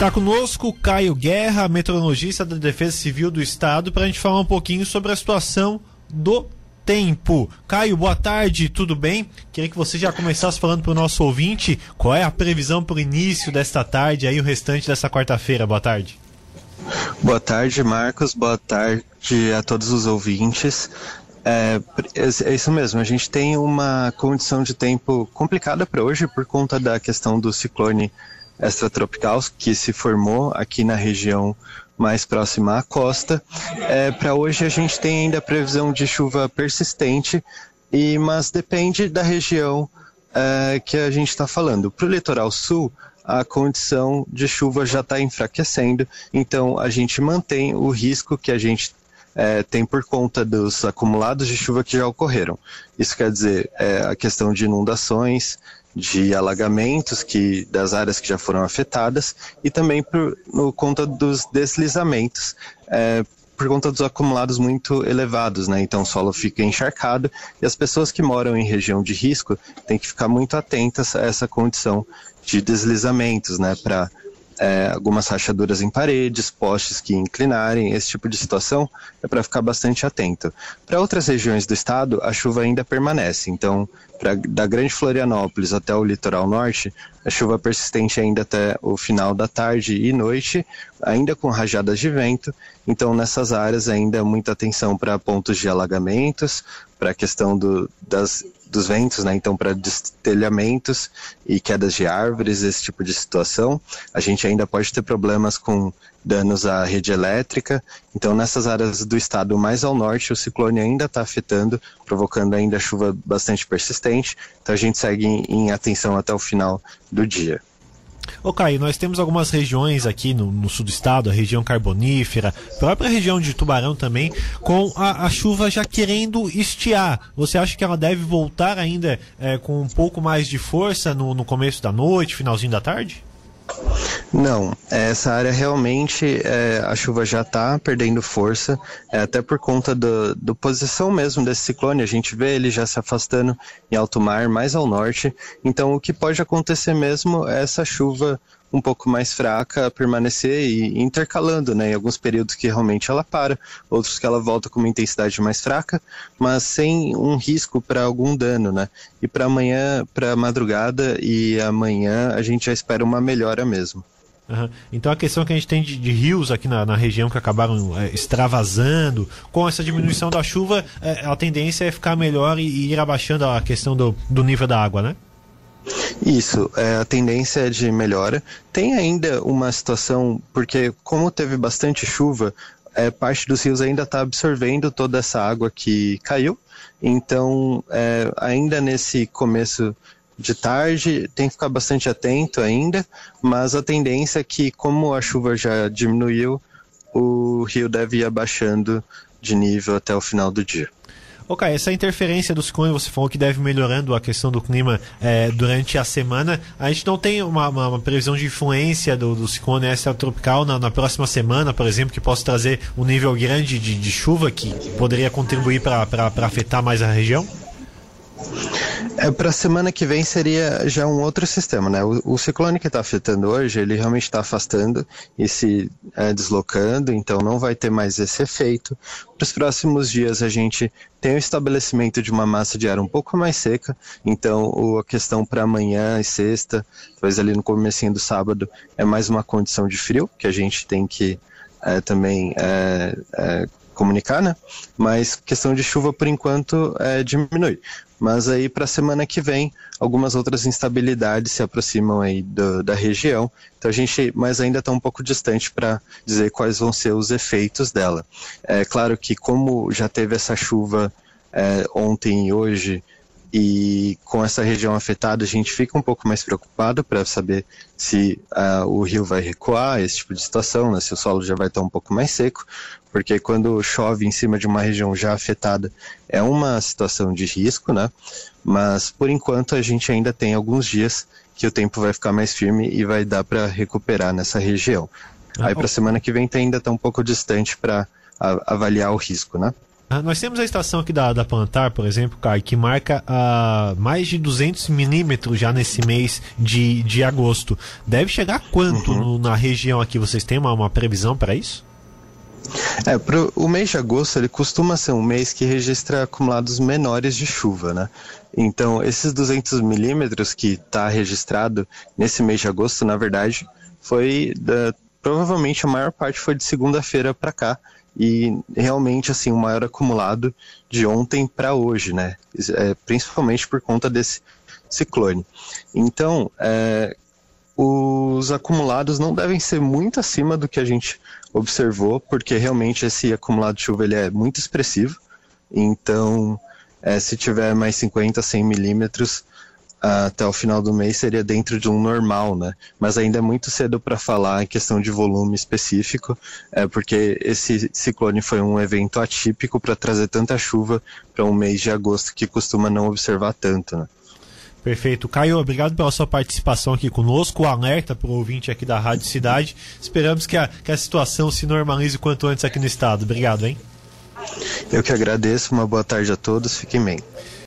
Está conosco Caio Guerra, meteorologista da Defesa Civil do Estado, para a gente falar um pouquinho sobre a situação do tempo. Caio, boa tarde, tudo bem? Queria que você já começasse falando para o nosso ouvinte qual é a previsão para o início desta tarde e o restante dessa quarta-feira. Boa tarde. Boa tarde, Marcos. Boa tarde a todos os ouvintes. É, é, isso mesmo, a gente tem uma condição de tempo complicada para hoje por conta da questão do ciclone extratropical que se formou aqui na região mais próxima à costa. É, Para hoje a gente tem ainda a previsão de chuva persistente, e, mas depende da região é, que a gente está falando. Para o litoral sul, a condição de chuva já está enfraquecendo, então a gente mantém o risco que a gente é, tem por conta dos acumulados de chuva que já ocorreram. Isso quer dizer é, a questão de inundações, de alagamentos que das áreas que já foram afetadas e também por no conta dos deslizamentos é, por conta dos acumulados muito elevados, né? Então o solo fica encharcado e as pessoas que moram em região de risco têm que ficar muito atentas a essa condição de deslizamentos, né? Para é, algumas rachaduras em paredes, postes que inclinarem, esse tipo de situação é para ficar bastante atento. Para outras regiões do estado, a chuva ainda permanece, então, pra, da Grande Florianópolis até o litoral norte, a chuva persistente ainda até o final da tarde e noite, ainda com rajadas de vento, então nessas áreas ainda muita atenção para pontos de alagamentos, para a questão do, das dos ventos, né? Então, para destelhamentos e quedas de árvores, esse tipo de situação. A gente ainda pode ter problemas com danos à rede elétrica. Então, nessas áreas do estado mais ao norte, o ciclone ainda está afetando, provocando ainda chuva bastante persistente. Então, a gente segue em, em atenção até o final do dia. Ô Caio, nós temos algumas regiões aqui no, no, sul do estado, a região carbonífera, própria região de Tubarão também, com a, a chuva já querendo estiar. Você acha que ela deve voltar ainda é, com um pouco mais de força no, no começo da noite, finalzinho da tarde? Não, essa área realmente é, a chuva já está perdendo força, é, até por conta do, do posição mesmo desse ciclone. A gente vê ele já se afastando em alto mar, mais ao norte. Então, o que pode acontecer mesmo é essa chuva um pouco mais fraca permanecer e intercalando, né? Em alguns períodos que realmente ela para, outros que ela volta com uma intensidade mais fraca, mas sem um risco para algum dano, né? E para amanhã, para madrugada e amanhã a gente já espera uma melhora mesmo. Uhum. Então a questão que a gente tem de, de rios aqui na, na, região que acabaram é, extravasando, com essa diminuição da chuva, é, a tendência é ficar melhor e, e ir abaixando a questão do, do nível da água, né? Isso, é, a tendência é de melhora. Tem ainda uma situação, porque como teve bastante chuva, é, parte dos rios ainda está absorvendo toda essa água que caiu. Então, é, ainda nesse começo de tarde, tem que ficar bastante atento ainda, mas a tendência é que, como a chuva já diminuiu, o rio deve ir abaixando de nível até o final do dia. Ok, essa interferência do ciclone, você falou que deve melhorando a questão do clima é, durante a semana. A gente não tem uma, uma, uma previsão de influência do, do ciclone extratropical na, na próxima semana, por exemplo, que possa trazer um nível grande de, de chuva que poderia contribuir para afetar mais a região? É, para a semana que vem seria já um outro sistema, né? O, o ciclone que está afetando hoje, ele realmente está afastando e se é, deslocando, então não vai ter mais esse efeito. Para os próximos dias a gente tem o estabelecimento de uma massa de ar um pouco mais seca, então a questão para amanhã e sexta, talvez ali no comecinho do sábado, é mais uma condição de frio que a gente tem que é, também é, é, comunicar, né? Mas questão de chuva por enquanto é, diminui. Mas aí para a semana que vem, algumas outras instabilidades se aproximam aí do, da região. Então a gente, mas ainda está um pouco distante para dizer quais vão ser os efeitos dela. É claro que como já teve essa chuva é, ontem e hoje e com essa região afetada a gente fica um pouco mais preocupado para saber se uh, o rio vai recuar, esse tipo de situação, né? se o solo já vai estar um pouco mais seco, porque quando chove em cima de uma região já afetada é uma situação de risco, né? Mas por enquanto a gente ainda tem alguns dias que o tempo vai ficar mais firme e vai dar para recuperar nessa região. Ah, Aí para a semana que vem ainda está um pouco distante para avaliar o risco, né? Ah, nós temos a estação aqui da, da Plantar, por exemplo, Caio, que marca uh, mais de 200 milímetros já nesse mês de, de agosto. Deve chegar a quanto uhum. no, na região aqui? Vocês têm uma, uma previsão para isso? É, pro, o mês de agosto ele costuma ser um mês que registra acumulados menores de chuva, né? Então, esses 200 milímetros que está registrado nesse mês de agosto, na verdade, foi da, provavelmente a maior parte foi de segunda-feira para cá e realmente assim o maior acumulado de ontem para hoje, né? É, principalmente por conta desse ciclone. Então, é, os acumulados não devem ser muito acima do que a gente observou, porque realmente esse acumulado de chuva ele é muito expressivo. Então, é, se tiver mais 50, 100 milímetros até o final do mês, seria dentro de um normal, né? Mas ainda é muito cedo para falar em questão de volume específico, é, porque esse ciclone foi um evento atípico para trazer tanta chuva para um mês de agosto que costuma não observar tanto, né? Perfeito. Caio, obrigado pela sua participação aqui conosco. O alerta para o ouvinte aqui da Rádio Cidade. Esperamos que a, que a situação se normalize o quanto antes aqui no estado. Obrigado, hein? Eu que agradeço. Uma boa tarde a todos. Fiquem bem.